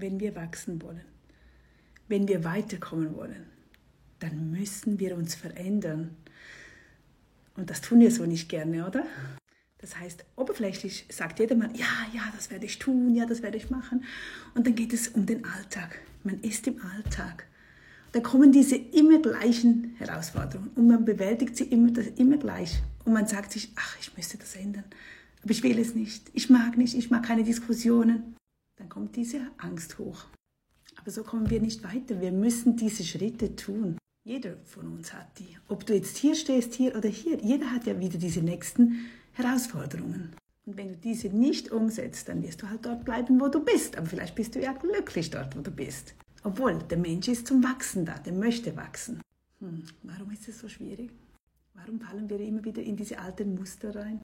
wenn wir wachsen wollen, wenn wir weiterkommen wollen, dann müssen wir uns verändern. Und das tun wir so nicht gerne, oder? Das heißt, oberflächlich sagt jeder Mann, ja, ja, das werde ich tun, ja, das werde ich machen. Und dann geht es um den Alltag. Man ist im Alltag. Dann kommen diese immer gleichen Herausforderungen und man bewältigt sie immer, immer gleich. Und man sagt sich, ach, ich müsste das ändern. Aber ich will es nicht. Ich mag nicht, ich mag keine Diskussionen. Dann kommt diese Angst hoch. Aber so kommen wir nicht weiter. Wir müssen diese Schritte tun. Jeder von uns hat die. Ob du jetzt hier stehst, hier oder hier, jeder hat ja wieder diese nächsten Herausforderungen. Und wenn du diese nicht umsetzt, dann wirst du halt dort bleiben, wo du bist. Aber vielleicht bist du ja glücklich dort, wo du bist. Obwohl, der Mensch ist zum Wachsen da, der möchte wachsen. Hm, warum ist es so schwierig? Warum fallen wir immer wieder in diese alten Muster rein?